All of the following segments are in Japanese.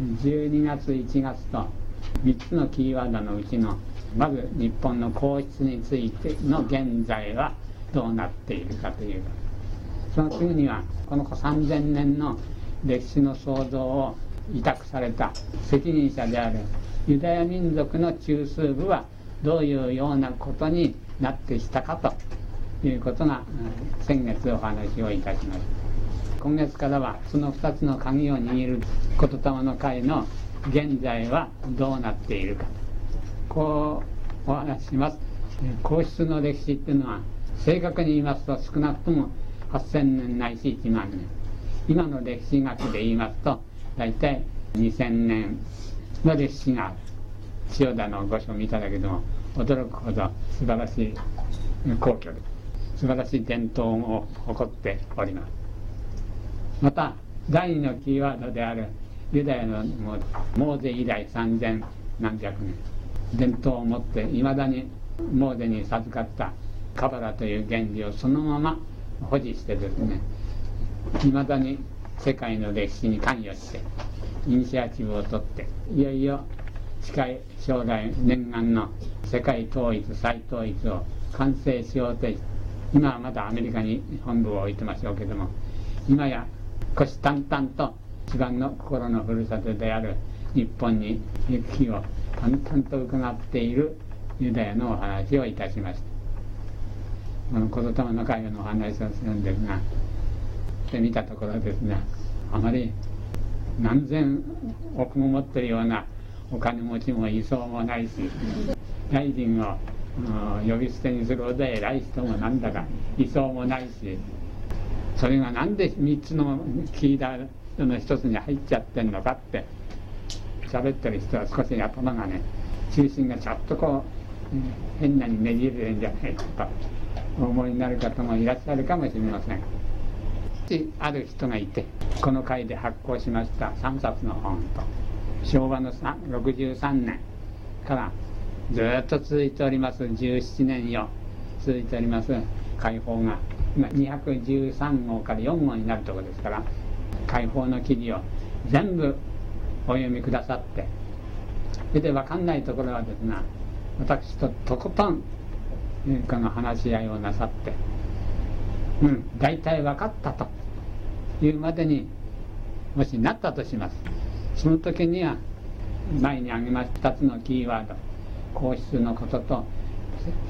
12月1月と3つのキーワードのうちのまず日本の皇室についての現在はどうなっているかという。その次にはこの3000年の歴史の創造を委託された責任者であるユダヤ民族の中枢部はどういうようなことになってきたかということが先月お話をいたしました。今月からはその2つの鍵を握る言霊の会の現在はどうなっているかこうお話しします。皇室の歴史っていうのは正確に言いますと少なくとも8000年ないし1万年。今の歴史学で言いますと大体2000年の歴史がある千代田の御所を見ただけでも驚くほど素晴らしい皇居で素晴らしい伝統を誇っております。また第二のキーワードであるユダヤのモーゼ以来三千何百年伝統を持っていまだにモーゼに授かったカバラという原理をそのまま保持してですねいまだに世界の歴史に関与してイニシアチブを取っていよいよ近い将来念願の世界統一再統一を完成しようと今はまだアメリカに本部を置いてましょうけども今や虎視眈々と一番の心のふるさとである日本に行く日を淡々と伺っているユダヤのお話をいたしました。この言霊の会話のお話をするんですがで見たところですねあまり何千億も持ってるようなお金持ちもいそうもないし大臣を呼び捨てにするほど偉い人もなんだかいそうもないしそれがなんで3つのキーダーの一つに入っちゃってんのかって喋ってる人は少し頭がね中心がちょっとこう変なにねじれるんじゃないかとお思いになる方もいらっしゃるかもしれません。ある人がいてこの回で発行しました3冊の本と昭和の63年からずっと続いております17年よ続いております解放が今213号から4号になるところですから解放の記事を全部お読みくださってそれで分かんないところはですが私ととことんこの話し合いをなさってうん大体分かったというまでにもしなったとします。その時には前に挙げました2つのキーワード皇室のことと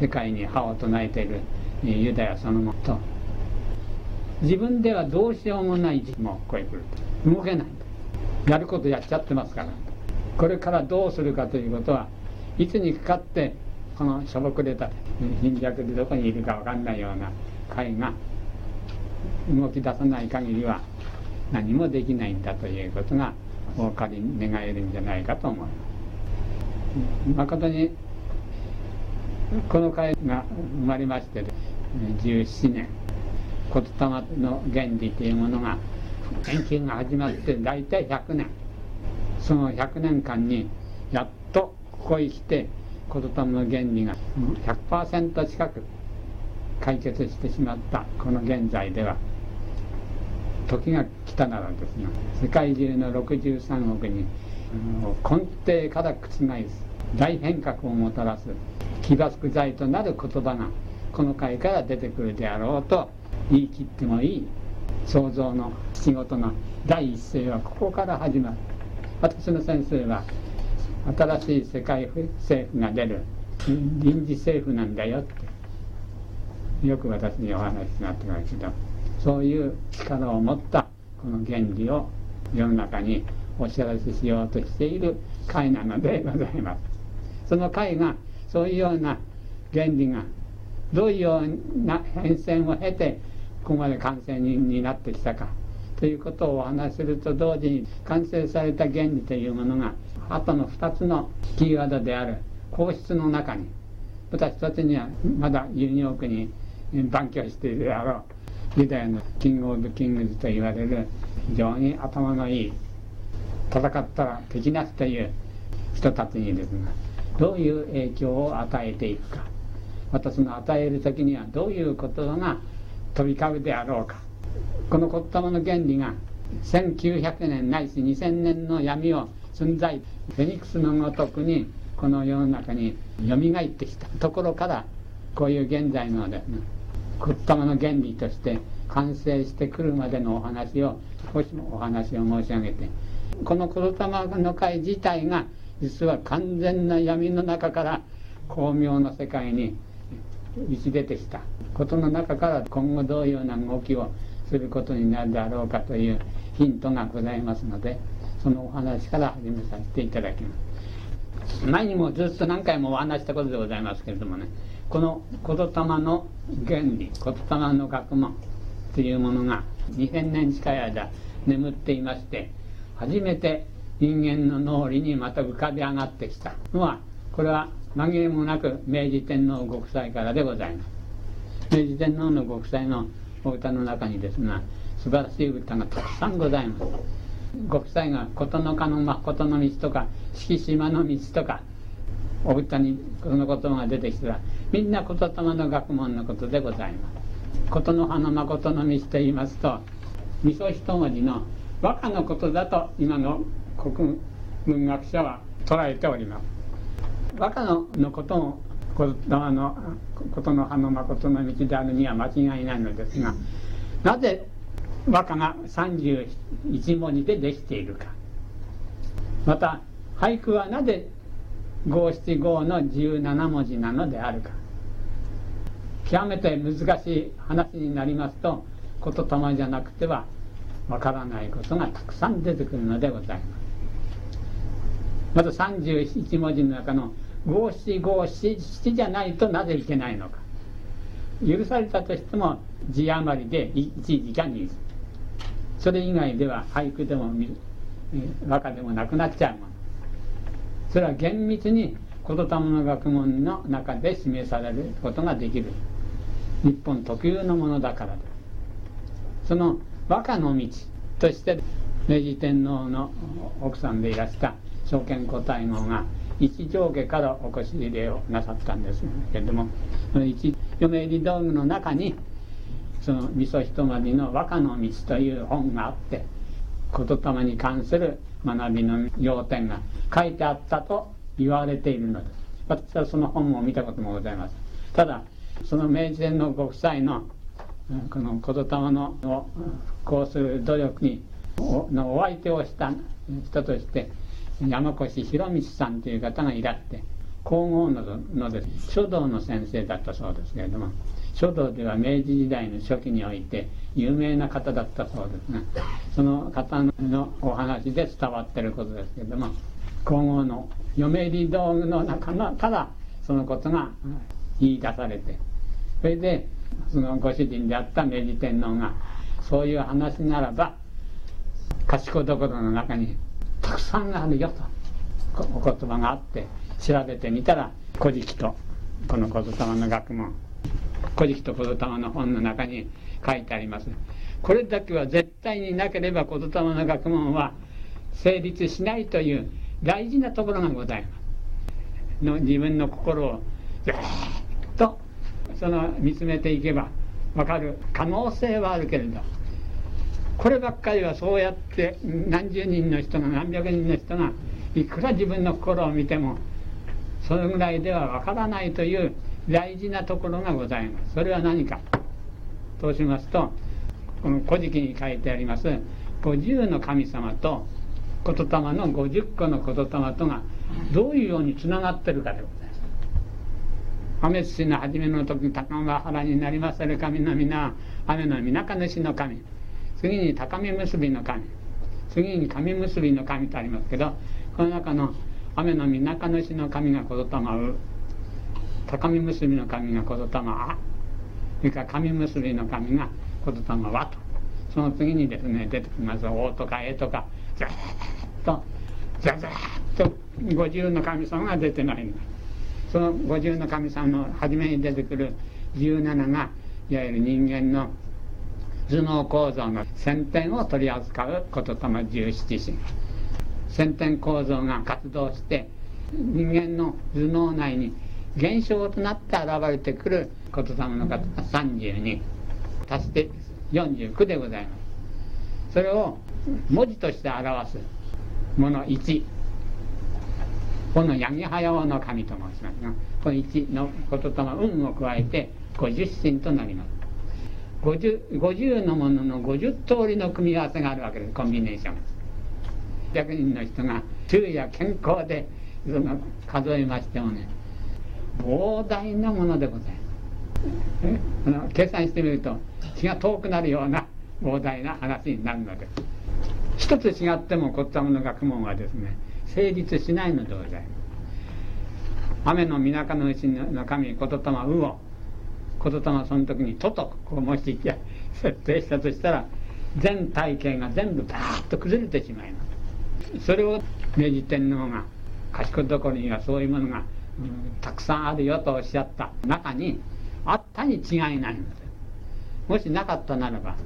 世界に歯を唱えているユダヤそのものと自分ではどうしようもない時期もここへ来ると。動けないと。やることやっちゃってますから。これからどうするかということはいつにかかってこのしょぼくれた貧弱でどこにいるか分かんないような会が動き出さない限りは何もできないんだということがお分かり願えるんじゃないかと思います。誠にこの会が生まれまして17年。言霊の原理というものが研究が始まって大体100年。その100年間にやっとここへ来て言霊の原理が100%近く解決してしまったこの現在では。時が来たならですね世界中の63億に根底から覆す大変革をもたらす起爆剤となる言葉がこの回から出てくるであろうと言い切ってもいい。創造の仕事の第一声はここから始まる。私の先生は新しい世界政府が出る。臨時政府なんだよってよく私にお話になってますけどそういう力を持ったこの原理を世の中にお知らせしようとしている会なのでございます。その会がそういうような原理がどういうような変遷を経てここまで完成になってきたか。ということをお話しすると同時に完成された原理というものがあとの2つのキーワードである皇室の中に私たちにはまだユニークに番狂しているであろうユダヤのキング・オブ・キングズと言われる非常に頭のいい戦ったら敵なしという人たちにですがどういう影響を与えていくか。私の与える時にはどういうことが飛び交うであろうか。この言霊の原理が1900年ないし2000年の闇を存在フェニックスのごとくにこの世の中によみがえってきた。ところからこういう現在のですね言霊の原理として完成してくるまでのお話を少しもお話を申し上げてこの言霊の会自体が実は完全な闇の中から巧妙の世界に打ち出てきた。ことの中から今後どういうような動きをすることになるだろうかというヒントがございますのでそのお話から始めさせていただきます。前にもずっと何回もお話したことでございますけれどもねこの言霊の原理言霊の学問というものが2000年近い間眠っていまして初めて人間の脳裏にまた浮かび上がってきたのはこれは紛れもなく明治天皇ご夫妻からでございます。明治天皇のご夫妻のお歌の中にですが素晴らしい歌がたくさんございます。ご夫妻が琴の花の誠の道とか敷島の道とかお歌にこの言葉が出てきたらみんな言霊の学問のことでございます。琴の葉の誠の道と言いますと味噌一文字の和歌のことだと今の国文学者は捉えております。和歌ののことも言霊のことの葉の誠の道であるには間違いないのですがなぜ和歌が31文字でできているか。また俳句はなぜ五七五の17文字なのであるか。極めて難しい話になりますと言霊じゃなくてはわからないことがたくさん出てくるのでございます。まず31文字の中の五七五七七じゃないとなぜいけないのか。許されたとしても字余りで1時か2時それ以外では俳句でも見る和歌でもなくなっちゃうもの。それは厳密に言霊の学問の中で示されることができる。日本特有のものだからですその和歌の道として明治天皇の奥さんでいらした証券皇太后が一上下からお越し入れをなさったんですけれどもその一嫁入り道具の中にその味噌一まりの和歌の道という本があって言霊に関する学びの要点が書いてあったと言われているのです。私はその本を見たこともございます。ただその明治天皇ご夫妻のこの言霊のを復興する努力にのお相手をした人として山越博道さんという方がいらって皇后ののです。書道の先生だったそうですけれども書道では明治時代の初期において有名な方だったそうですがその方のお話で伝わってることですけれども皇后の嫁入り道具の中のただそのことが言い出されてそれでそのご主人であった明治天皇がそういう話ならば賢どころの中にたくさんあるよと。お言葉があって調べてみたら「古事記」とこの「言霊の学問」「古事記」と「言霊の本」の中に書いてあります。これだけは絶対になければ言霊の学問は成立しないという大事なところがございます。の自分の心をずっとその見つめていけば分かる可能性はあるけれど。こればっかりはそうやって何十人の人が何百人の人がいくら自分の心を見てもそのぐらいではわからないという大事なところがございます。それは何か。としますとこの「古事記」に書いてあります50の神様と言霊の50個の言霊とがどういうようにつながってるかでございます。雨土の初めの時高原になりまする神の皆雨の皆か主の神次に高見結びの神。次に神結びの神とありますけどこの中の雨のみなか主の神が言霊う。高見結びの神が言霊あ。それから神結びの神が言霊はと。その次にですね出てきます「王」とか「絵」とか。ずっとずっと50の神様が出てないその50の神様の初めに出てくる17がいわゆる人間の頭脳構造の先天を取り扱うこととも十七神先天構造が活動して人間の頭脳内に現象となって現れてくること霊の方が32足して49でございます。それを文字として表すもの1この八木早尾の神と申しますがこの1のことと運を加えて50神となります。50, 50のものの50通りの組み合わせがあるわけです。コンビネーション。100人の人が昼夜健康でその数えましてもね。膨大なものでございます。計算してみると気が遠くなるような膨大な話になるので。す一つ違ってもこったもの学問はですね成立しないのでございます。雨の水の内の神言霊うを言霊その時に「と」とこうもし設定したとしたら全体系が全部バーッと崩れてしまいます。それを明治天皇が賢いところにはそういうものが、うん、たくさんあるよとおっしゃった。中にあったに違いないのです。もしなかったならば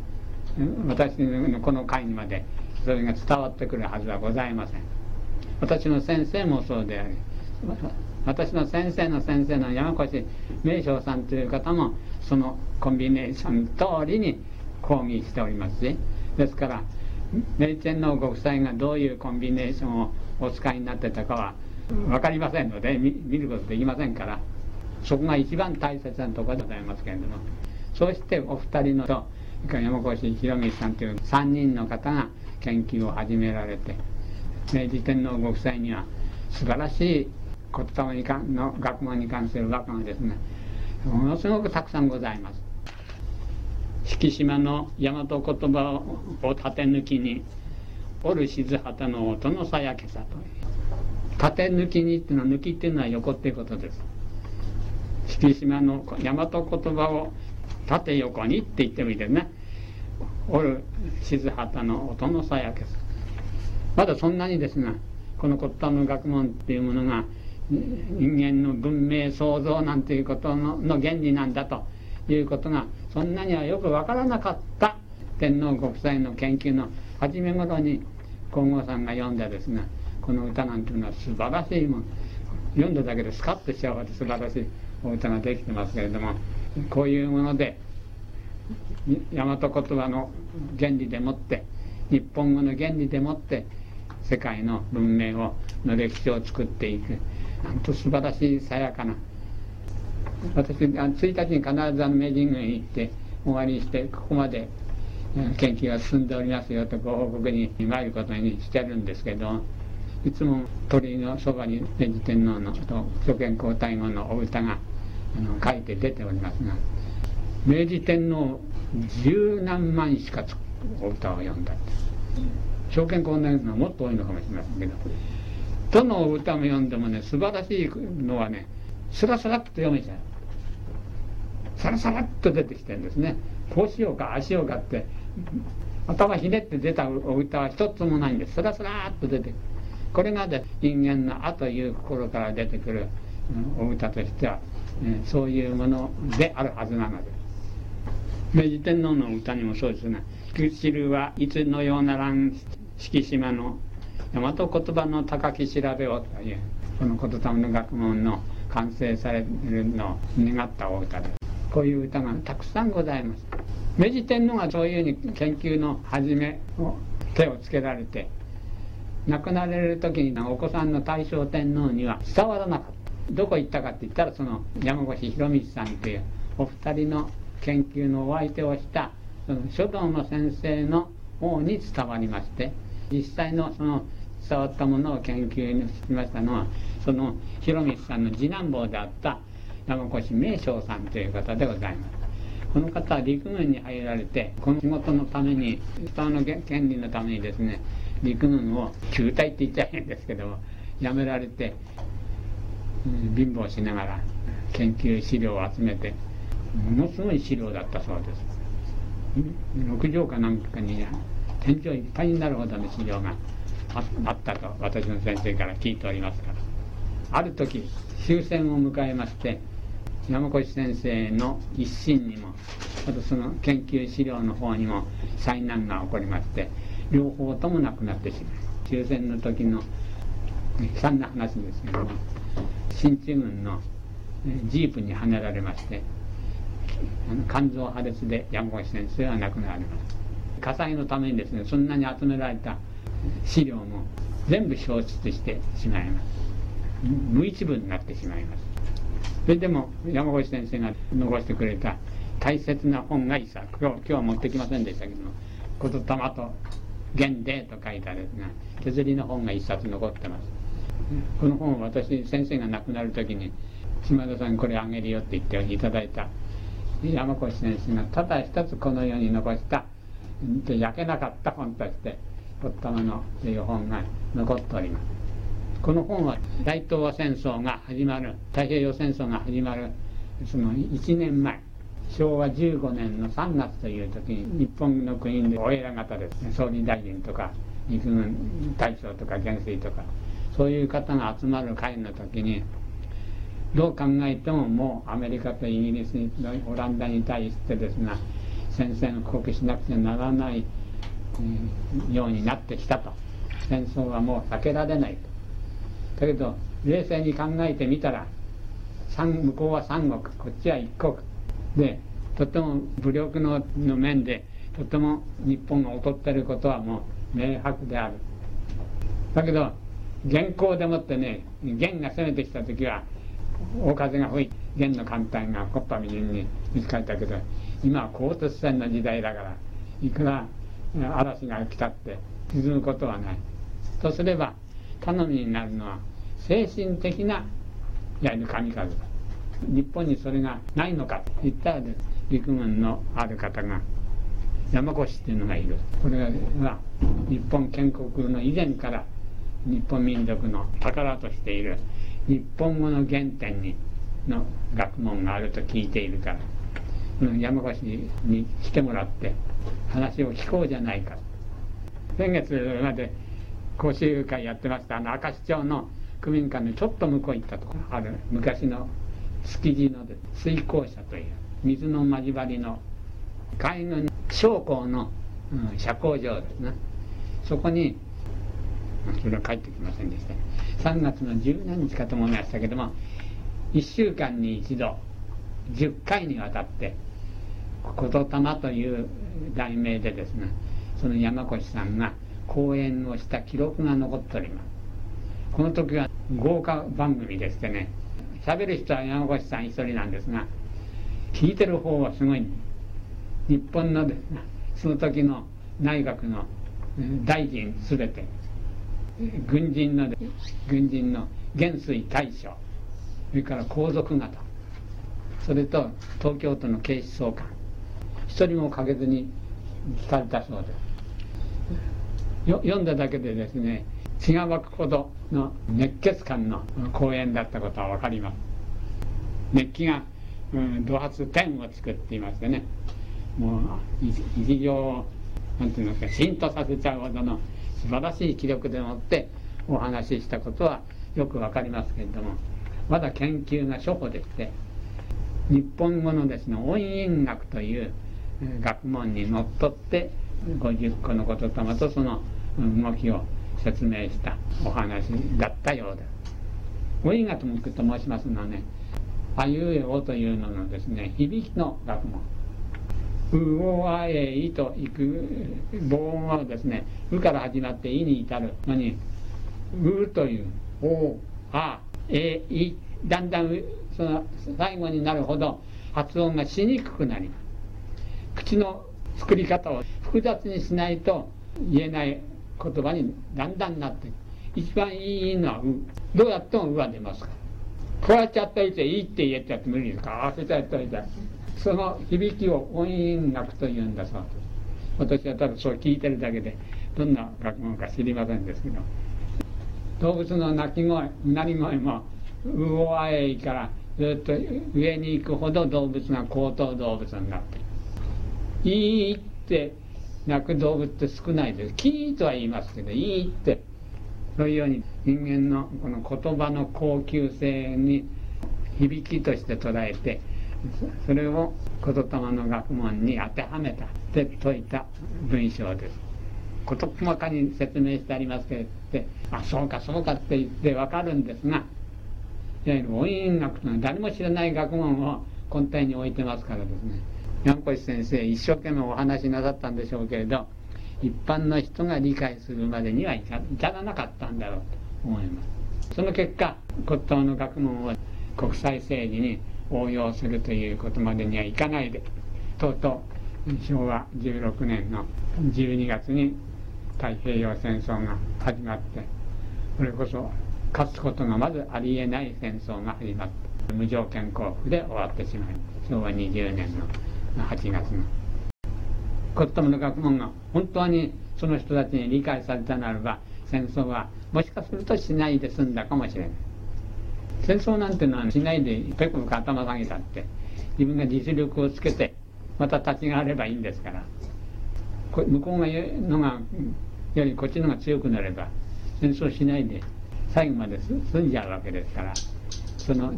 私のこの会にまでそれが伝わってくるはずはございません。私の先生もそうであり私の先生の先生の山越名将さんという方もそのコンビネーション通りに講義しております。しですから明治天皇ご夫妻がどういうコンビネーションをお使いになってたかは分かりませんので見ることできませんからそこが一番大切なところでございますけれども。そしてお二人のと山越博光さんという3人の方が研究を始められて明治天皇ご夫妻には素晴らしい言霊にかの学問に関する和歌がですね。ものすごくたくさんございます。敷島の大和言葉を縦抜きに「おる静旗の音のさやけさ」と縦抜きにっていうのは抜きっていうのは横っていうことです。敷島の大和言葉を縦横にって言ってもいいですね「おる静旗の音のさやけさ」まだそんなにですがこの骨董の学問っていうものが人間の文明創造なんていうことのの原理なんだということがそんなにはよく分からなかった天皇ご夫妻の研究の初め頃に皇后さんが読んだですがこの歌なんていうのは素晴らしいもん。読んだだけでスカッとしちゃうほど素晴らしいお歌ができてますけれどもこういうもので大和言葉の原理でもって日本語の原理でもって世界の文明をの歴史を作っていく。と素晴らしいさやかな。私あ1日に必ずあの明治軍へ行って終わりにしてここまで研究が進んでおりますよとご報告に参ることにしてるんですけどいつも鳥居のそばに明治天皇のと諸賢皇太后のお歌があの書いて出ておりますが明治天皇十何万しかお歌を読んだ証券皇太后はもっと多いのかもしれませんけどどの歌も読んでもね素晴らしいのはねスラスラっと読めちゃう。サラサラっと出てきてるんですね。こうしようかああしようかって。頭ひねって出たお歌は一つもないんです。スラスラっと出てくる。これがで人間の「あ」という心から出てくるお歌としては、ね、そういうものであるはずなので。す明治天皇の歌にもそうですが「知るはいつのような乱敷島の大和言葉の高き調べを」というこの言霊の学問の完成されるのを願ったお歌です。こういう歌がたくさんございます。明治天皇がそういうふうに研究の始めを手をつけられて亡くなられる時にお子さんの大正天皇には伝わらなかった。どこ行ったかって言ったらその山越博光さんというお二人の研究のお相手をしたその書道の先生の方に伝わりまして実際のその伝わったものを研究しましたのはその広光さんの次男坊であった。山越名将さんという方でございます。この方は陸軍に入られてこの仕事のために人の権利のためにですね陸軍を球体って言っちゃ変ですけども辞められて、うん、貧乏しながら研究資料を集めてものすごい資料だったそうです。6畳かなんかに天井いっぱいになるほどの資料があったと私の先生から聞いておりますから。ある時終戦を迎えまして山越先生の一心にもあとその研究資料の方にも災難が起こりまして両方ともなくなってしまう終戦の時の悲惨な話ですけども進駐軍のジープにはねられまして肝臓破裂で山越先生は亡くなられます。火災のためにですねそんなに集められた資料も全部消失してしまいます。無一文になってしまいます。それでも山越先生が残してくれた大切な本が一冊。今日は持ってきませんでしたけども「言霊と原で」と書いたですね削りの本が一冊残ってます。この本私先生が亡くなる時に島田さんにこれあげるよって言っていただいた。山越先生がただ一つこの世に残した。焼けなかった本として「とったまの」という本が残っておりますこの本は大東亜戦争が始まる太平洋戦争が始まるその1年前昭和15年の3月という時に日本の国でお偉方ですね総理大臣とか陸軍大将とか元帥とかそういう方が集まる会の時にどう考えてももうアメリカとイギリスにオランダに対してですが宣戦布告しなくてはならないようになってきたと。戦争はもう避けられないと。だけど冷静に考えてみたら向こうは三国こっちは一国。でとても武力のの面でとても日本が劣ってることはもう明白である。だけど元寇でもってね元が攻めてきた時は大風が吹いて元の艦隊がコッパみじんに見つかったけど今は高突戦の時代だからいくら嵐が来たって沈むことはない。とすれば頼みになるのは精神的なやる神風だ日本にそれがないのかと言ったら陸軍のある方が山越っていうのがいる。これは日本建国の以前から日本民族の宝としている。日本語の原点にの学問があると聞いているから。山越に来てもらって話を聞こうじゃないか。先月まで講習会やってましたあの明石町の区民館のちょっと向こう行ったところある昔の築地の水耕車という水の交わりの海軍将校の、うん、社交場ですねそこにそれは帰ってきませんでした。3月の十何日かと思いましたけども1週間に一度10回にわたって「言霊」という題名でですねその山越さんが講演をした記録が残っております。この時は豪華番組でしてね喋る人は山越さん一人なんですが聞いてる方はすごい日本のですねその時の内閣の大臣すべて軍人の軍人の元帥大将それから皇族方それと東京都の警視総監一人もかけずに聞かれたそうです。読んだだけでですね血が湧くほどの熱血感の講演だったことは分かります。熱気が、うん、土発天を作っていましてねもう日常をなんていうんですか浸透させちゃうほどの素晴らしい気力でもってお話ししたことはよく分かりますけれどもまだ研究が初歩でして日本語のですね音韻学という学問にのっとって50個の言霊とその動きを説明したお話だったようです。音韻学と申しますのはねあいうえおというののですね響きの学問うおあえいといく母音はですねうから始まっていに至るのにうというおあえいだんだんその最後になるほど発音がしにくくなります口の作り方を複雑にしないと言えない言葉にだんだんなって一番いいのはうどうやってもうは出ますか。らこうやっちゃったりしていいって言っちゃって無理ですか。ら合わせちゃったりしてその響きを音韻楽というんだそうです。私はただそう聞いてるだけでどんな学問か知りませんですけど。動物の鳴き声うなり声もうおあえいからずっと上に行くほど動物が高等動物になってる。いいって鳴く動物って少ないです。キーとは言いますけどいいって。そういうように人間のこの言葉の高級性に響きとして捉えてそれを言霊の学問に当てはめたって説いた文章です。事細かに説明してありますけどあそうかそうかって言って分かるんですがいわゆる音韻学というのは誰も知らない学問を根底に置いてますからですね。山越先生一生懸命お話しなさったんでしょうけれど一般の人が理解するまでには至らなかったんだろうと思いますその結果骨董の学問を国際政治に応用するということまでにはいかないでとうとう昭和16年の12月に太平洋戦争が始まってそれこそ勝つことがまずありえない戦争が始まって無条件降伏で終わってしまい昭和20年の8月の。骨董の学問が本当にその人たちに理解されたならば戦争はもしかするとしないで済んだかもしれない。戦争なんてのはしないでペコペコ頭下げたって自分が実力をつけてまた立ち上がればいいんですから。向こうが言うのがよりこっちのが強くなれば戦争しないで最後まで済んじゃうわけですからその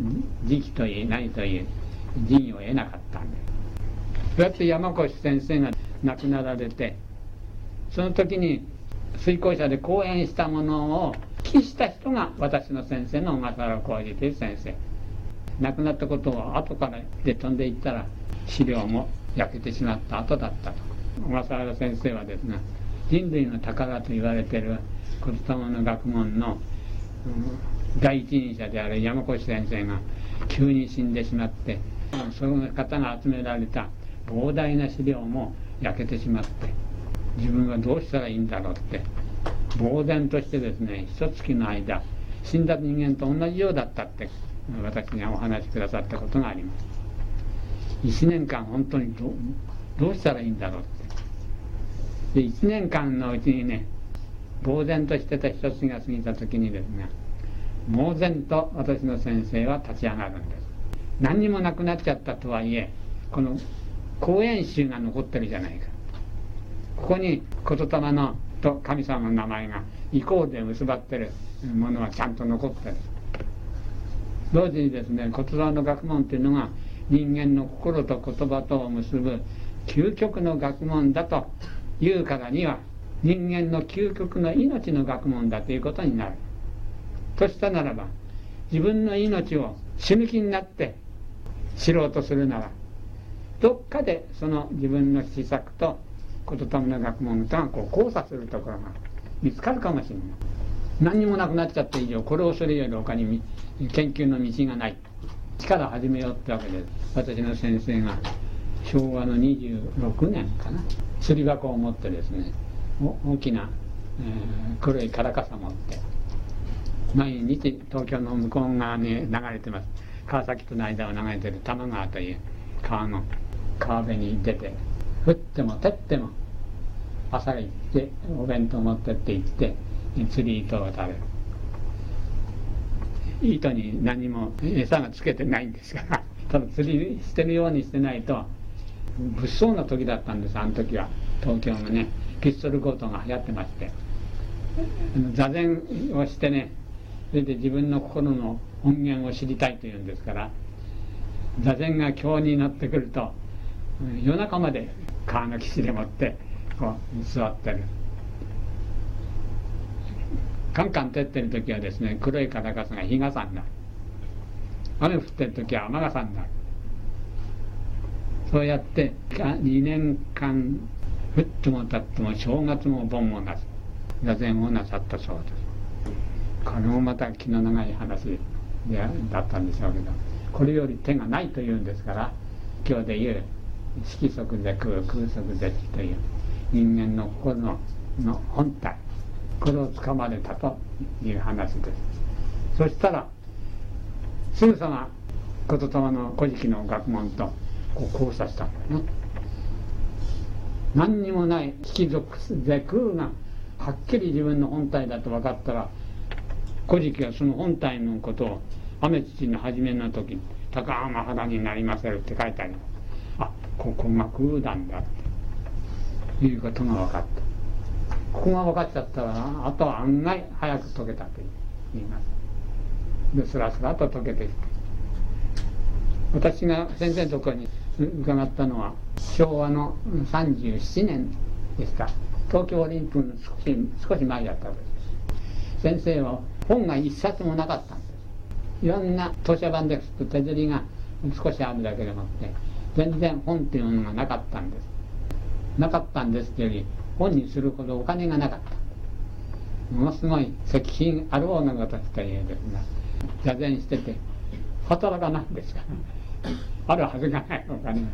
時期といい何といい陣を得なかったんです。そうやって山越先生が亡くなられてその時に水耕者で講演したものを聞きした人が私の先生の小笠原浩二という先生。亡くなったことを後からで飛んでいったら資料も焼けてしまった後だったと。小笠原先生はですね人類の宝と言われてる言霊の学問の、うん、第一人者である山越先生が急に死んでしまってその方が集められた膨大な資料も焼けてしまって自分はどうしたらいいんだろうって呆然としてですね一月の間死んだ人間と同じようだったって私にお話しくださったことがあります。1年間本当にどどうしたらいいんだろうって。で1年間のうちにね呆然としてた一月が過ぎた時にですね猛然と私の先生は立ち上がるんです。何にもなくなっちゃったとはいえこの講演集が残ってるじゃないか。ここに言霊のと神様の名前がイコールで結ばってるものはちゃんと残ってる。同時にですね言霊の学問っていうのが人間の心と言葉とを結ぶ究極の学問だというからには人間の究極の命の学問だということになる。としたならば自分の命を死ぬ気になって知ろうとするならどっかでその自分の施策と言霊の学問とがこう交差するところが見つかるかもしれない何にもなくなっちゃった以上これをするより他に研究の道がない力を始めようってわけです。私の先生が昭和の26年かな釣り箱を持ってですね大きな、えー、黒い唐傘持って毎日東京の向こう側に流れてます。川崎との間を流れてる多摩川という川の川辺に出て降っても照っても朝行ってお弁当持ってって行って釣り糸を食べる。糸に何も餌がつけてないんですから ただ釣りしてるようにしてないと物騒な時だったんですあの時は。東京のねピストル強盗が流行ってまして。座禅をしてねそれで自分の心の音源を知りたいというんですから座禅が今日になってくると夜中まで川の岸でもってこう座ってる。カンカン照ってる時はですね黒い肩傘が日傘になる。雨降ってる時は雨傘になる。そうやって2年間降ってもたっても正月も盆もなす座禅をなさったそうです。これもまた気の長い話だったんでしょうけどこれより手がないというんですから今日で言う。色即是空空即是という人間の心のの本体これをつかまれたという話です。そしたらすぐさま言霊の古事記の学問とこう交差したんだよね。何にもない色属是空がはっきり自分の本体だと分かったら古事記はその本体のことを雨土の初めの時高浜肌になりませるって書いてありますここが空なんだっていうことが分かった。ここが分かっちゃったらあとは案外早く解けたと言います。でスラスラと解けてきて私が先生のところに伺ったのは昭和の37年ですか。東京オリンピックの少し少し前だったわけです。先生は本が一冊もなかったんです。いろんな図書版ですと手刷りが少しあるだけでもって全然本っていうものがなかったんです。なかったんですってより本にするほどお金がなかった。ものすごい石品あろうのごとしか言えですが座禅してて働かないんですから。あるはずがないお金。が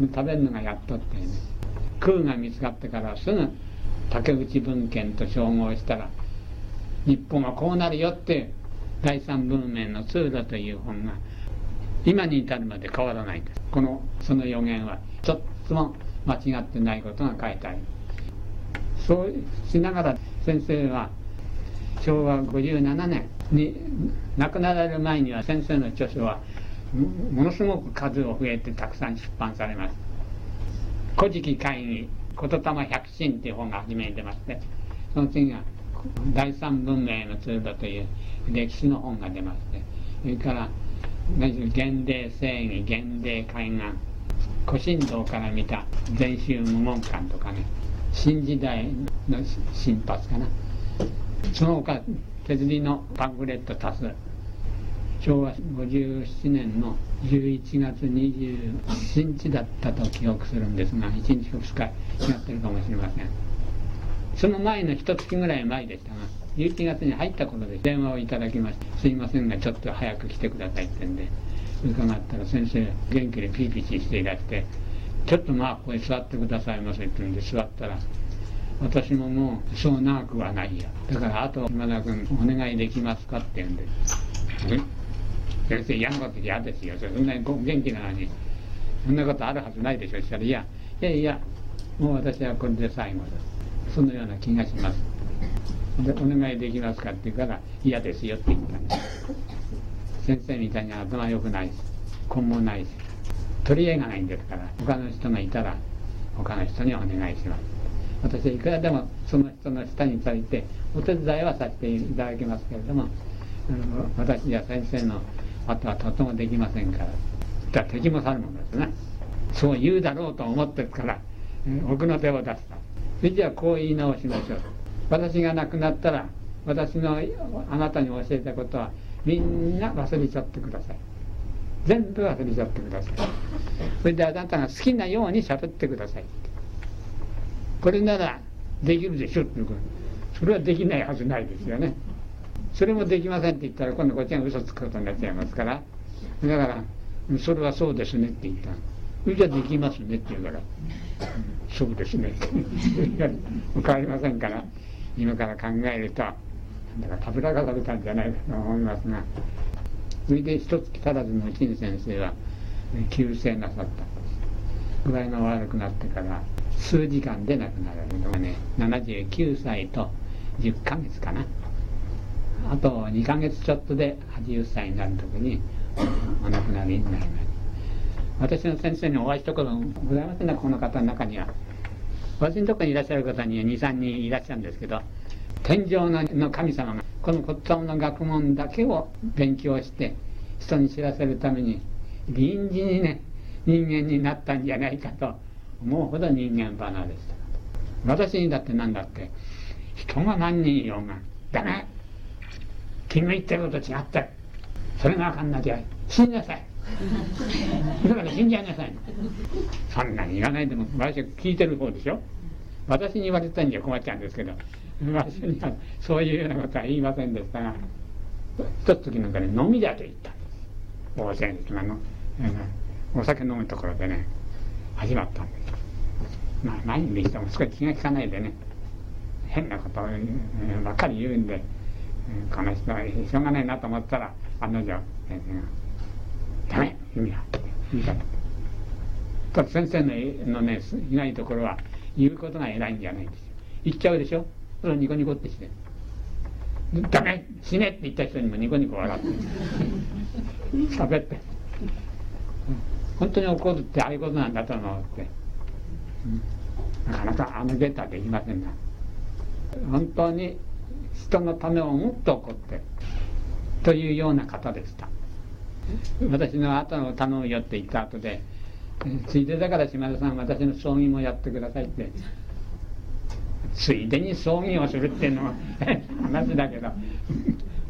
食べるのがやっとってね。空が見つかってからすぐ竹内文献と照合したら日本はこうなるよって第三文明の通路という本が今に至るまで変わらないんです。このその予言はちょっとも間違ってないことが書いてある。そうしながら先生は昭和57年に亡くなられる前には先生の著書はものすごく数を増えてたくさん出版されます「古事記会議言霊百神」っていう本が初めに出ましてその次が「第三文明の通路」という歴史の本が出ましてそれから現代正義現代海岸古神道から見た禅宗無門観とかね新時代の新発かな。その他手刷りのパンフレット多数。昭和57年の11月27日だったと記憶するんですが1日2日違ってるかもしれません。その前の一月ぐらい前でしたが11月に入った頃で電話をいただきまして「すいませんがちょっと早く来てください」ってんで伺ったら先生元気でピーピーしていらして「ちょっとまあここへ座ってくださいませ」って言うんで座ったら私ももうそう長くはないや。だからあと今田君お願いできますかって言うんで先生嫌なこと嫌ですよ。そんなに元気なのにそんなことあるはずないでしょしたらいやいやいやもう私はこれで最後だそのような気がします。でお願いできますかって言うから嫌ですよって言ったんです先生みたいに頭良くないし根もないし取り柄がないんですから他の人がいたら他の人にお願いします。私はいくらでもその人の下についてお手伝いはさせていただきますけれども私や先生の後はとてもできませんから。だ敵も去るものですねそう言うだろうと思ってるから奥の手を出した。それじゃあこう言い直しましょう。私が亡くなったら私のあなたに教えたことはみんな忘れちゃってください。全部忘れちゃってください。それであなたが好きなように喋ってください。これならできるでしょってそれはできないはずないですよね。それもできませんって言ったら今度こっちが嘘つくことになっちゃいますから。だからそれはそうですねって言った。それじゃあできますねって言うから、そうですね。変わりませんから。今から考えるとなんだかたぶらかされたんじゃないかと思いますがそれで一月足らずのうちに先生は急性なさった。具合が悪くなってから数時間で亡くなられる。のがね79歳と10ヶ月かな。あと2ヶ月ちょっとで80歳になる時にお亡くなりになりました私の先生にお会いしたことございませんねこの方の中には私のところにいらっしゃる方には23人いらっしゃるんですけど天上の神様がこの骨董の学問だけを勉強して人に知らせるために臨時にね人間になったんじゃないかと思うほど人間離れした。私にだって何だって人が何人いようがダメ。君言ってること違って。それが分かんなきゃ死になさい。だから死んじゃいなさいそんなに言わないでも私は聞いてる方でしょ？私に言われたんじゃ困っちゃうんですけど私にはそういうようなことは言いませんでしたが一つ時なんかね飲みだと言ったんです大勢のの、お酒飲むところでね始まったんです。まあ何にしても少し気が利かないでね変なことばっかり言うんでこの人はしょうがないなと思ったら案の定先生がダメ。君は言い方た。だ先生ののねいないところは言うことが偉いんじゃないんですよ言っちゃうでしょそれはニコニコってしてダメ死ねって言った。人にもニコニコ笑って喋って本当に怒るってああいうことなんだと思って、うん、なかなかあのゲッタできませんが本当に人のた。めをもっと怒ってというような方でした。私の後を頼むよって言った後で ついでだから島田さん私の葬儀もやってくださいって。ついでに葬儀をするっていうのは 話だけど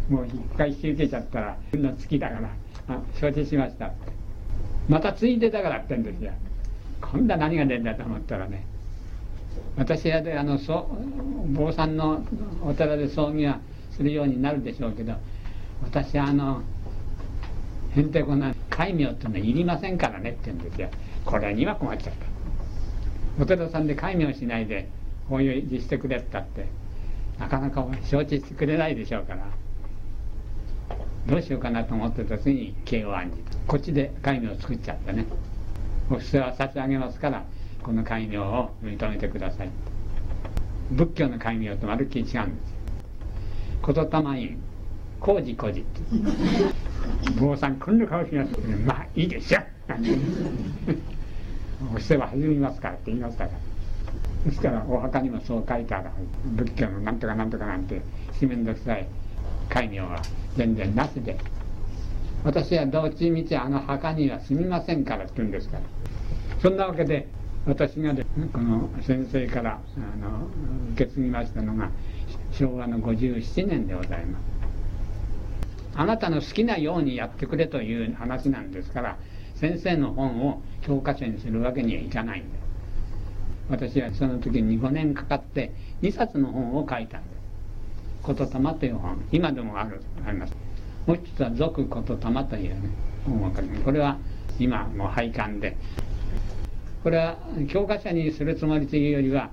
もう一回引き受けちゃったら運の月だからあ承知しましたって。またついでだからってんですよ。今度は何が出るんだと思ったらね私はであのそ坊さんのお寺で葬儀はするようになるでしょうけど私はあのへんてこな戒名っていうのはいりませんからねって言うんですよ。これには困っちゃった。お寺さんで戒名しないで法要してくれったってなかなか承知してくれないでしょうから。どうしようかなと思ってた時に慶応暗示こっちで戒名を作っちゃってね。お布施は差し上げますからこの戒名を認めてください。仏教の戒名とまるっきり違うんです言霊院工事工事って坊さんこんな顔しますまあいいでしょ。お布施は始めますからって言いましたから。ですからお墓にもそう書いてある。仏教のなんとかなんとかなんてしめんどくさい戒名は全然なしで。私はどっちみちあの墓には住みませんからって言うんですから。そんなわけで私がこの先生からあの受け継ぎましたのが昭和の57年でございます。あなたの好きなようにやってくれという話なんですから先生の本を教科書にするわけにはいかないんです。私はその時に5年かかって2冊の本を書いたんです「ことたま」という本。今でもあるあります。もう一つは「俗ことたま」というね本を書きます。これは今もう廃刊で。これは教科書にするつもりというよりは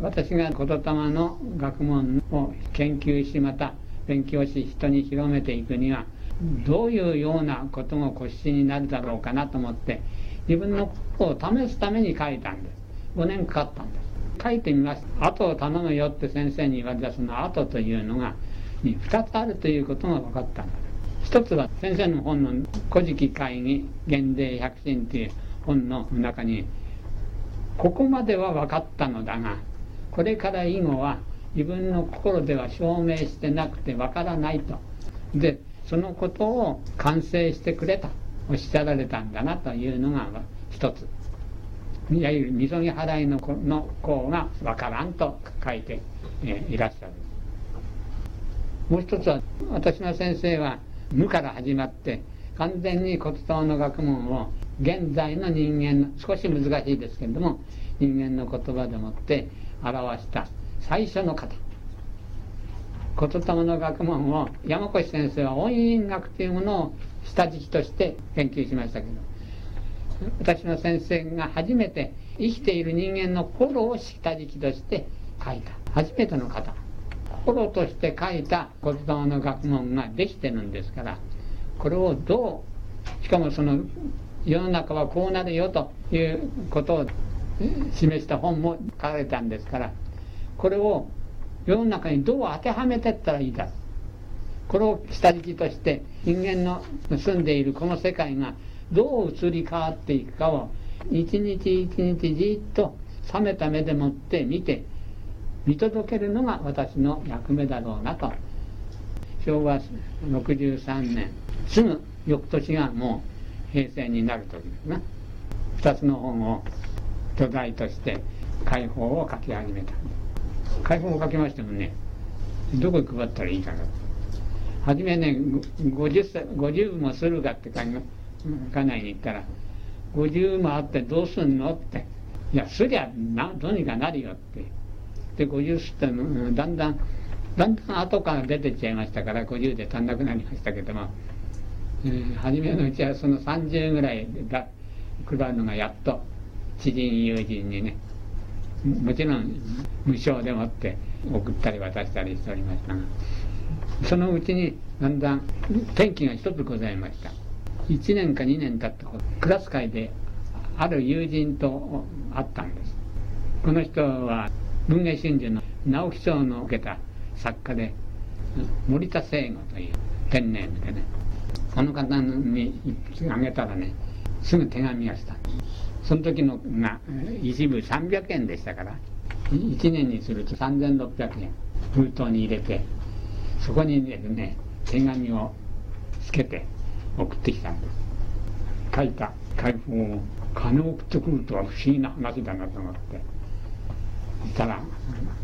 私が言霊の学問を研究しまた勉強し人に広めていくにはどういうようなことが骨子になるだろうかなと思って自分のことを試すために書いたんです。5年かかったんです。書いてみました。後を頼むよって先生に言われたその後というのが2つあるということが分かったんです一つは先生の本の「古事記会議現代百神」という本の中にここまでは分かったのだがこれから以後は自分の心では証明してなくて分からないと。でそのことを完成してくれとおっしゃられたんだなというのが一つ。いわゆるみそぎ払いの子の子が分からんと書いて、えいらっしゃる。もう一つは私の先生は無から始まって完全に骨董の学問を現在の人間の少し難しいですけれども人間の言葉でもって表した最初の方。言霊の学問を山越先生は音韻学というものを下敷きとして研究しましたけど私の先生が初めて生きている人間の心を下敷きとして書いた。初めての方。心として書いた言霊の学問ができてるんですからこれをどうしかもその世の中はこうなるよということを示した本も書かれたんですからこれを世の中にどう当てはめてったらいいかこれを下敷きとして人間の住んでいるこの世界がどう移り変わっていくかを一日一日じっと冷めた目でもって見て見届けるのが私の役目だろうなと。昭和63年すぐ翌年がもう平成になる時ですね2つの本を土台として解放を書き始めた。解放を書きましてもねどこに配ったらいいかな。初めね 50, 歳50もするかって感じ家内に言ったら「50もあってどうすんの?」って「いやすりゃなどうにかなるよ」って。で50ってだんだんだんだん後から出てっちゃいましたから50で足んなくなりましたけども、えー、初めのうちはその30ぐらいだ配るのがやっと知人友人にね。もちろん無償でもって送ったり渡したりしておりましたがそのうちにだんだん転機が一つございました。1年か2年経ったことクラス会である友人と会ったんです。この人は文藝春秋の直木賞の受けた作家で森田聖吾というペンネームでねこの方にあげたらねすぐ手紙がした。その時のが一部300円でしたから1年にすると3600円。封筒に入れてそこにですね手紙をつけて送ってきたんです。書いた。解放を金を送ってくるとは不思議な話だなと思って。そしたら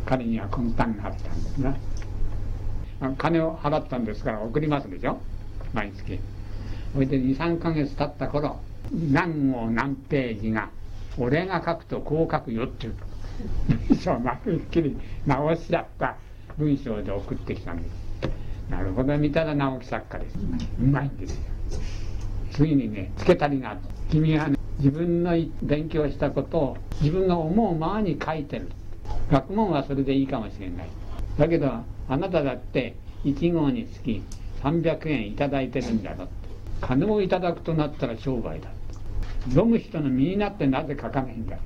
彼には魂胆があったんですね金を払ったんですから送りますでしょ？毎月。それで23か月経った頃何号何ページが俺が書くとこう書くよっていう文章をまるっきり直しちゃった文章で送ってきたんです。なるほど見たら直木作家です。うまいんです。よ次にねつけたりが君は、ね、自分の勉強したことを自分が思うままに書いてる学問はそれでいいかもしれないだけどあなただって1号につき300円頂いてるんだろ金をいただくとなったら商売だ読む人の身になってなぜ書かないんだ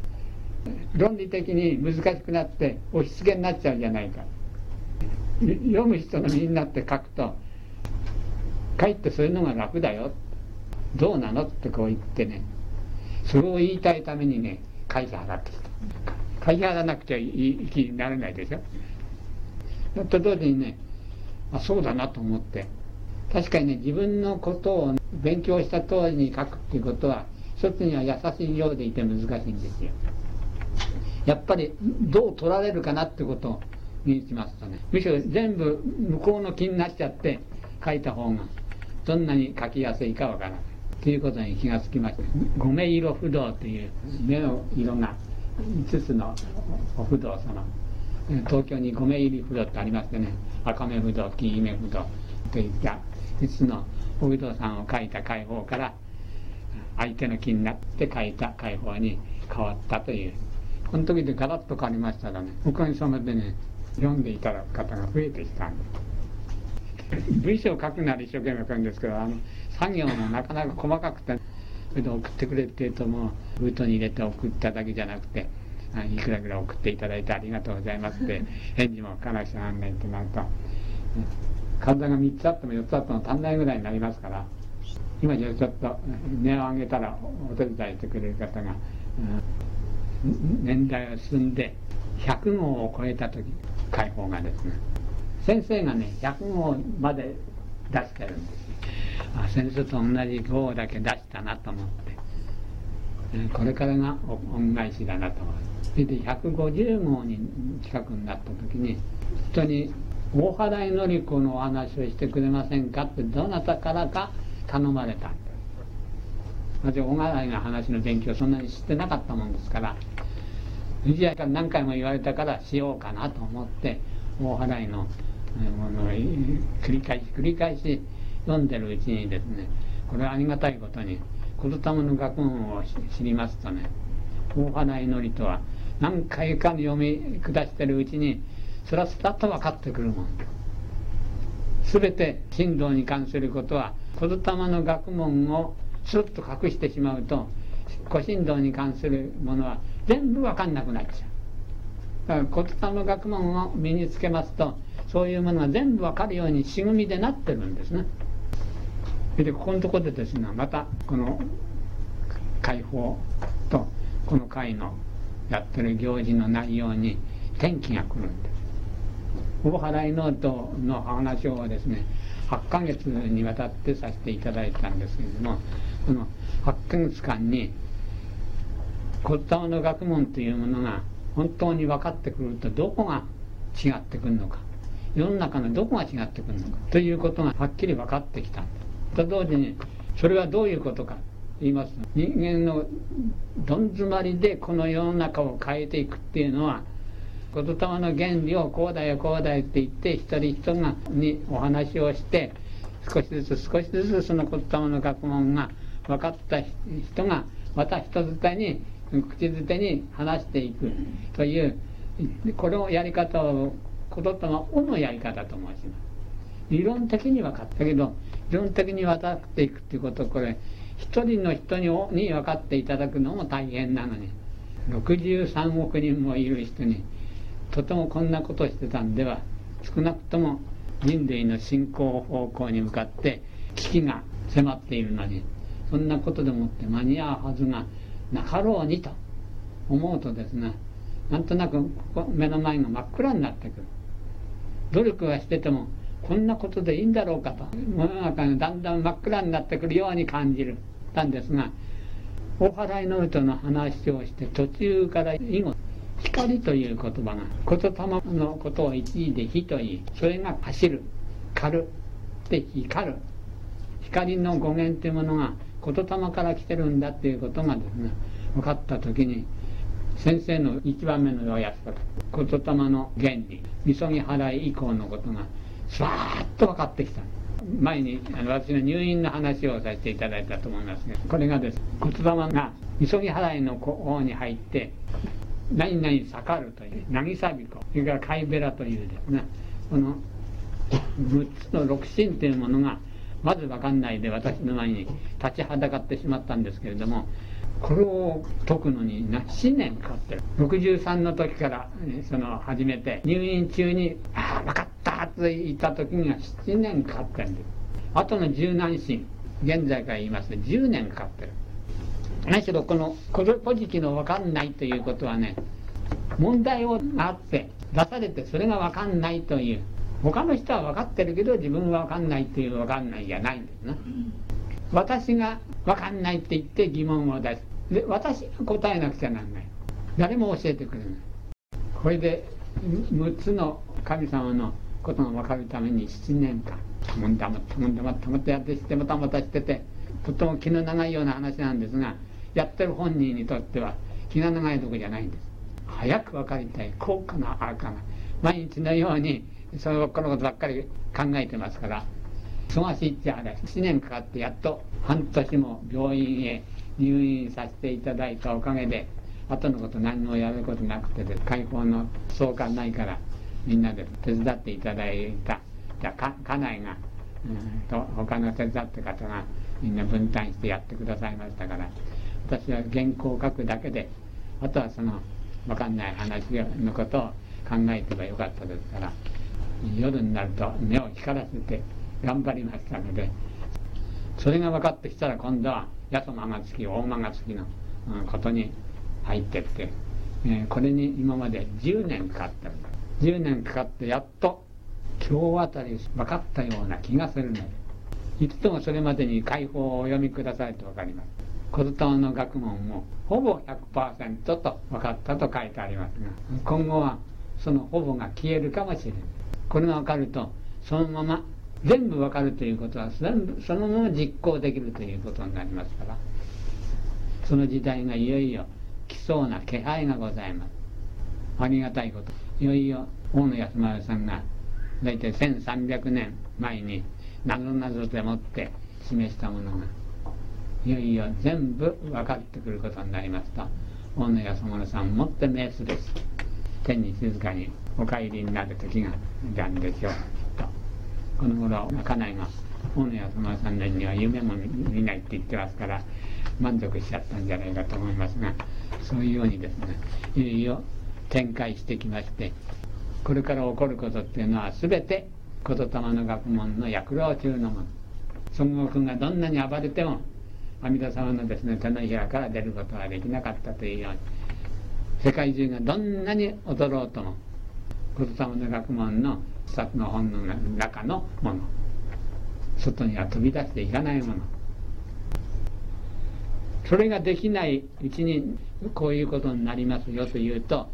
論理的に難しくなって押し付けになっちゃうじゃないか。読む人の身になって書くとかえってそういうのが楽だよ。どうなのってこう言ってね。それを言いたいためにね会社払ってきた。会社払わなくちゃいい気にならないでしょ。と同時にねあそうだなと思って。確かにね自分のことを勉強した通りに書くっていうことは一つには優しいようでいて難しいんですよ。やっぱりどう取られるかなってことにしますとね。むしろ全部向こうの気になっちゃって書いた方がどんなに書きやすいかわからない。ということに気がつきました五目色不動という目の色が5つのお不動様。東京に五目入り不動ってありましてね。赤目不動黄目不動といった5つのお不動さんを書いた解放から相手の気になって書いた解放に変わったというこの時でガラッと変わりましたらねおかげさまでね読んでいただく方が増えてきたんです。文章を書くなら一生懸命書くんですけどあの作業もなかなか細かくてそれで送ってくれって言うともう封筒に入れて送っただけじゃなくていくらぐらい送っていただいてありがとうございますって 返事も書かなくちゃなんないってなると体が3つあっても4つあっても足んないぐらいになりますから今じゃちょっと値を上げたらお手伝いしてくれる方が、うん、年代を進んで100号を超えた時解放がですね。先生がね100号まで出してるんです。あ先生と同じ号だけ出したなと思って、これからが恩返しだなと思って。それで150号に近くになった時に人に「大原井紀子のお話をしてくれませんか?」ってどなたからか頼まれた。んです私大原井の話の勉強そんなに知ってなかったもんですから藤谷から何回も言われたからしようかなと思って大払いのものを繰り返し繰り返し読んでるうちにですねこれはありがたいことに言霊の学問を知りますとね大払い祈りとは何回か読み下してるうちにスラスラと分かってくるもん全て神道に関することは言霊の学問をスッと隠してしまうと古神道に関するものは全部分かんなくなっちゃう。だから言霊の学問を身につけますとそういうものが全部分かるように仕組みでなってるんですね。でここのとこでですねまたこの解放とこの会のやってる行事の内容に転機が来るんです。大払いノートの話をですね8ヶ月にわたってさせていただいたんですけれどもこの8ヶ月間に骨董の学問というものが本当に分かってくるとどこが違ってくるのか世の中のどこが違ってくるのかということがはっきり分かってきた。と同時にそれはどういうことかと言いますと人間のどん詰まりでこの世の中を変えていくっていうのは言霊の原理をこうだよこうだよって言って一人一人がにお話をして少しずつ少しずつその言霊の学問が分かった人がまた人づてに口づてに話していくというこのやり方を言霊をのやり方と申します理論的に分かったけど理論的に分かっていくっていうことこれ一人の人にに分かっていただくのも大変なのに63億人もいる人にとてもこんなことをしてたんでは少なくとも人類の進行方向に向かって危機が迫っているのにそんなことでもって間に合うはずがなかろうにと思うとですねなんとなくここ目の前が真っ暗になってくる。努力はしててもこんなことでいいんだろうかと世の中がだんだん真っ暗になってくるように感じるたんですが大払いノルトの話をして途中から以後光という言葉が言霊のことを一時で火と言いそれが走る狩るで光る。光の語源というものが言霊から来てるんだっていうことがですね分かった時に先生の一番目のおやつだと言霊の原理みそぎ払い以降のことがスワーッと分かってきた。前にあの私の入院の話をさせていただいたと思いますがこれがです言霊がみそぎ払いの方に入って何々盛るという渚彦それから貝べらというですねこの6つの六神というものがまず分かんないで私の前に立ちはだかってしまったんですけれどもこれを解くのに7年かかってる。63の時からその始めて入院中に「ああ分かった」と言った時には7年かかってるんです。あとの十何神現在から言いますと10年かかってる。何しろこのこれポジティの分かんないということはね問題をあって出されてそれが分かんないという他の人は分かってるけど自分は分かんないっていう分かんないじゃないんですな。私が分かんないって言って疑問を出す。で私が答えなくちゃなんない。誰も教えてくれない。これで6つの神様のことが分かるために7年間たもんだまったもんだまったもってやってしてまたまたしててとても気の長いような話なんですがやってる本人にとっては気が長いとこじゃないんです。早く分かりたい。こうかなああかな。毎日のようにそのこのことばっかり考えてますから忙しいっちゃあれ7年かかってやっと半年も病院へ入院させていただいたおかげで後のこと何もやることなくてで開放の相関ないからみんなで手伝っていただいた。じゃあ家内が、うん、と他の手伝った方がみんな分担してやってくださいましたから私は原稿を書くだけであとはその分かんない話のことを考えてばよかったですから夜になると目を光らせて頑張りましたのでそれが分かってきたら今度は八十間が月大間が月のことに入ってって、えー、これに今まで10年かかったんだ。10年かかってやっと今日あたり分かったような気がするのでいつともそれまでに解放をお読みくださいと分かります。小伝の学問もほぼ100%と分かったと書いてありますが今後はそのほぼが消えるかもしれない。これが分かるとそのまま全部分かるということは全部そのまま実行できるということになりますから。その時代がいよいよ来そうな気配がございます。ありがたいこと。いよいよ大野安丸さんが大体1300年前になぞなぞでもって示したものがいよいよ全部分かってくることになりますと大野安丸さんもってメースです。天に静かにお帰りになる時が来んでしょうとこの頃家内が大野安丸さんには夢も見ないって言ってますから満足しちゃったんじゃないかと思いますがそういうようにですねいよいよ展開してきましてこれから起こることっていうのは全て言霊の学問の躍動中のもの。孫悟空がどんなに暴れても阿弥陀様のですね手のひらから出ることはできなかったというように世界中がどんなに踊ろうとも言霊の学問の一冊の本の中のもの。外には飛び出していかないもの。それができないうちにこういうことになりますよというと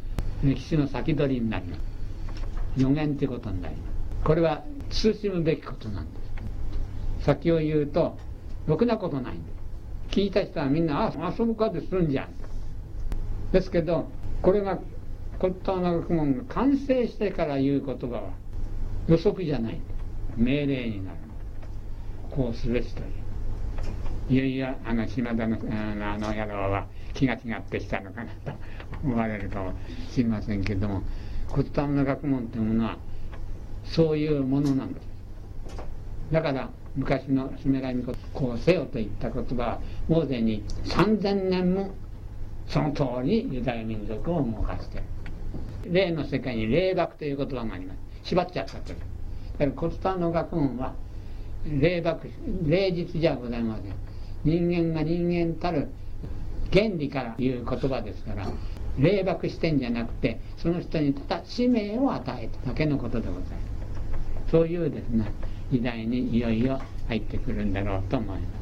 歴史の先取りになります。予言ということになります。これは慎むべきことなんです。先を言うとろくなことないんです。聞いた人はみんなあ遊ぶかでするんじゃん。ですけどこれが骨董の学問が完成してから言う言葉は予測じゃない。命令になる。こうすべしという。いやいやあの島田のあの野郎は気が違ってきたのかなと思われるかもしれませんけれども骨董の学問というものはそういうものなんですだから昔のしめらみこうせよといった言葉はもうでに3000年もその通りユダヤ民族を動かしてる霊の世界に霊学という言葉があります。縛っちゃったという。だから骨董の学問は霊学霊実じゃございません。人間が人間たる原理から言う言葉ですから霊漠視点じゃなくてその人にただ使命を与えただけのことでございます。そういうですね時代にいよいよ入ってくるんだろうと思います。